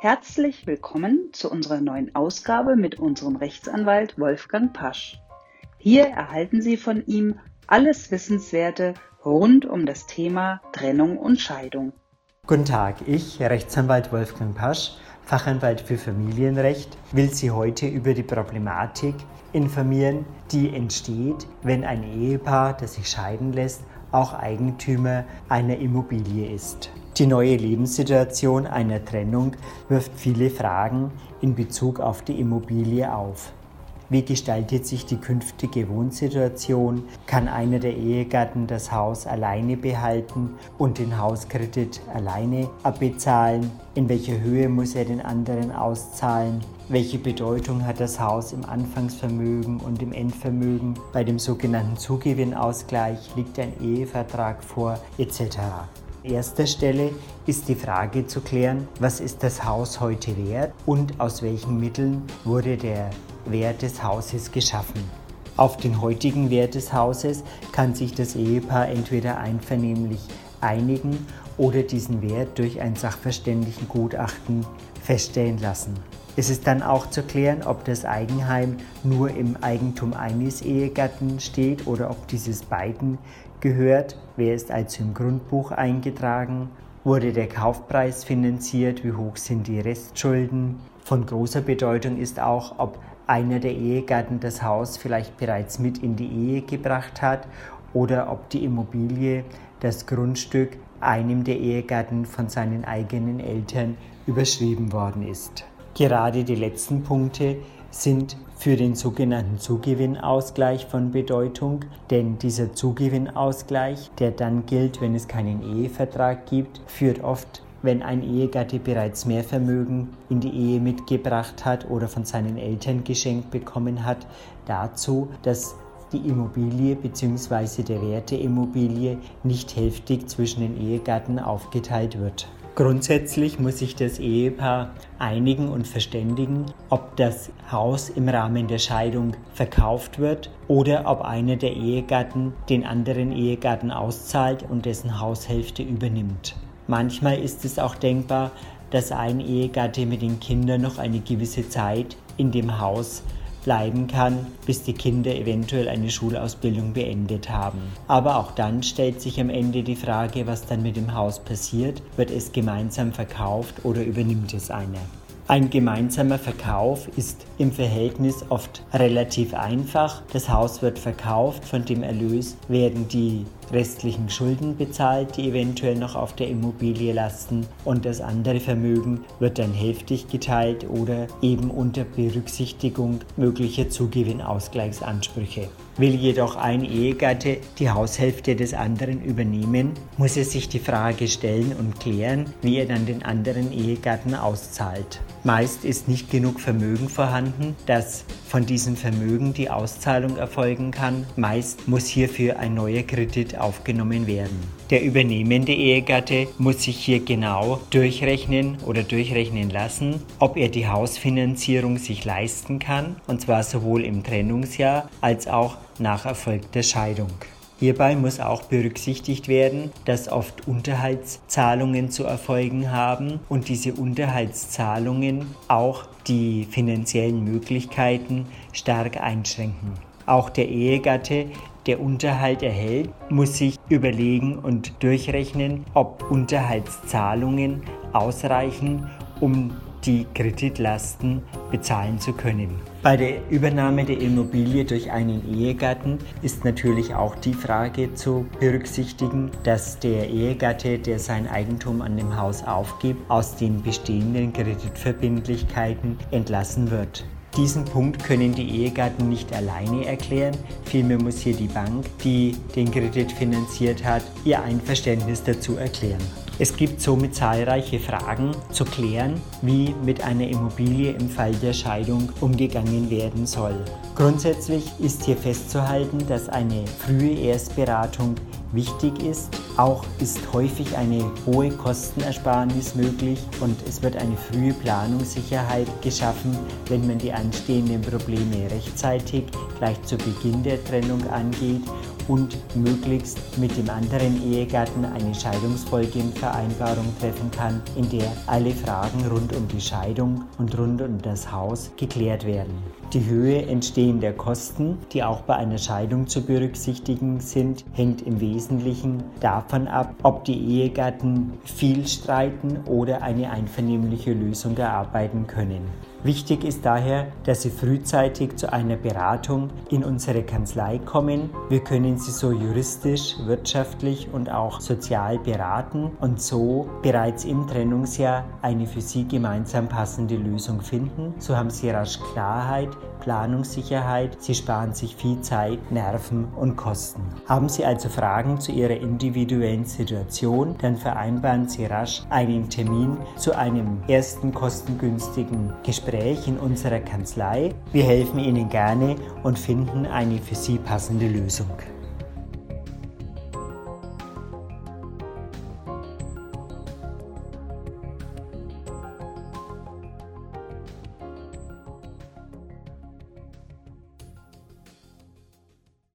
Herzlich willkommen zu unserer neuen Ausgabe mit unserem Rechtsanwalt Wolfgang Pasch. Hier erhalten Sie von ihm alles Wissenswerte rund um das Thema Trennung und Scheidung. Guten Tag, ich, Rechtsanwalt Wolfgang Pasch, Fachanwalt für Familienrecht, will Sie heute über die Problematik informieren, die entsteht, wenn ein Ehepaar, das sich scheiden lässt, auch Eigentümer einer Immobilie ist. Die neue Lebenssituation einer Trennung wirft viele Fragen in Bezug auf die Immobilie auf. Wie gestaltet sich die künftige Wohnsituation? Kann einer der Ehegatten das Haus alleine behalten und den Hauskredit alleine abbezahlen? In welcher Höhe muss er den anderen auszahlen? Welche Bedeutung hat das Haus im Anfangsvermögen und im Endvermögen? Bei dem sogenannten Zugewinnausgleich liegt ein Ehevertrag vor etc. Erster Stelle ist die Frage zu klären, was ist das Haus heute wert und aus welchen Mitteln wurde der Wert des Hauses geschaffen. Auf den heutigen Wert des Hauses kann sich das Ehepaar entweder einvernehmlich einigen oder diesen Wert durch ein Sachverständigengutachten feststellen lassen. Es ist dann auch zu klären, ob das Eigenheim nur im Eigentum eines Ehegatten steht oder ob dieses beiden gehört. Wer ist also im Grundbuch eingetragen? Wurde der Kaufpreis finanziert? Wie hoch sind die Restschulden? Von großer Bedeutung ist auch, ob einer der Ehegatten das Haus vielleicht bereits mit in die Ehe gebracht hat oder ob die Immobilie, das Grundstück einem der Ehegatten von seinen eigenen Eltern überschrieben worden ist. Gerade die letzten Punkte sind für den sogenannten Zugewinnausgleich von Bedeutung, denn dieser Zugewinnausgleich, der dann gilt, wenn es keinen Ehevertrag gibt, führt oft wenn ein Ehegatte bereits mehr Vermögen in die Ehe mitgebracht hat oder von seinen Eltern geschenkt bekommen hat, dazu, dass die Immobilie bzw. der Wert der Immobilie nicht hälftig zwischen den Ehegatten aufgeteilt wird. Grundsätzlich muss sich das Ehepaar einigen und verständigen, ob das Haus im Rahmen der Scheidung verkauft wird oder ob einer der Ehegatten den anderen Ehegatten auszahlt und dessen Haushälfte übernimmt. Manchmal ist es auch denkbar, dass ein Ehegatte mit den Kindern noch eine gewisse Zeit in dem Haus bleiben kann, bis die Kinder eventuell eine Schulausbildung beendet haben. Aber auch dann stellt sich am Ende die Frage, was dann mit dem Haus passiert. Wird es gemeinsam verkauft oder übernimmt es einer? Ein gemeinsamer Verkauf ist im Verhältnis oft relativ einfach. Das Haus wird verkauft, von dem Erlös werden die restlichen Schulden bezahlt, die eventuell noch auf der Immobilie lasten und das andere Vermögen wird dann hälftig geteilt oder eben unter Berücksichtigung möglicher Zugewinnausgleichsansprüche. Will jedoch ein Ehegatte die Haushälfte des anderen übernehmen, muss er sich die Frage stellen und klären, wie er dann den anderen Ehegatten auszahlt. Meist ist nicht genug Vermögen vorhanden, dass von diesem Vermögen die Auszahlung erfolgen kann. Meist muss hierfür ein neuer Kredit aufgenommen werden. Der übernehmende Ehegatte muss sich hier genau durchrechnen oder durchrechnen lassen, ob er die Hausfinanzierung sich leisten kann, und zwar sowohl im Trennungsjahr als auch nach Erfolg der Scheidung. Hierbei muss auch berücksichtigt werden, dass oft Unterhaltszahlungen zu erfolgen haben und diese Unterhaltszahlungen auch die finanziellen Möglichkeiten stark einschränken. Auch der Ehegatte, der Unterhalt erhält, muss sich überlegen und durchrechnen, ob Unterhaltszahlungen ausreichen, um die Kreditlasten bezahlen zu können. Bei der Übernahme der Immobilie durch einen Ehegatten ist natürlich auch die Frage zu berücksichtigen, dass der Ehegatte, der sein Eigentum an dem Haus aufgibt, aus den bestehenden Kreditverbindlichkeiten entlassen wird. Diesen Punkt können die Ehegatten nicht alleine erklären, vielmehr muss hier die Bank, die den Kredit finanziert hat, ihr Einverständnis dazu erklären. Es gibt somit zahlreiche Fragen zu klären, wie mit einer Immobilie im Fall der Scheidung umgegangen werden soll. Grundsätzlich ist hier festzuhalten, dass eine frühe Erstberatung wichtig ist. Auch ist häufig eine hohe Kostenersparnis möglich und es wird eine frühe Planungssicherheit geschaffen, wenn man die anstehenden Probleme rechtzeitig gleich zu Beginn der Trennung angeht und möglichst mit dem anderen Ehegatten eine Scheidungsfolgenvereinbarung treffen kann, in der alle Fragen rund um die Scheidung und rund um das Haus geklärt werden. Die Höhe entstehender Kosten, die auch bei einer Scheidung zu berücksichtigen sind, hängt im Wesentlichen davon ab, ob die Ehegatten viel streiten oder eine einvernehmliche Lösung erarbeiten können. Wichtig ist daher, dass Sie frühzeitig zu einer Beratung in unsere Kanzlei kommen. Wir können Sie so juristisch, wirtschaftlich und auch sozial beraten und so bereits im Trennungsjahr eine für Sie gemeinsam passende Lösung finden. So haben Sie rasch Klarheit, Planungssicherheit, Sie sparen sich viel Zeit, Nerven und Kosten. Haben Sie also Fragen zu Ihrer individuellen Situation, dann vereinbaren Sie rasch einen Termin zu einem ersten kostengünstigen Gespräch Gespräch in unserer Kanzlei. Wir helfen Ihnen gerne und finden eine für Sie passende Lösung.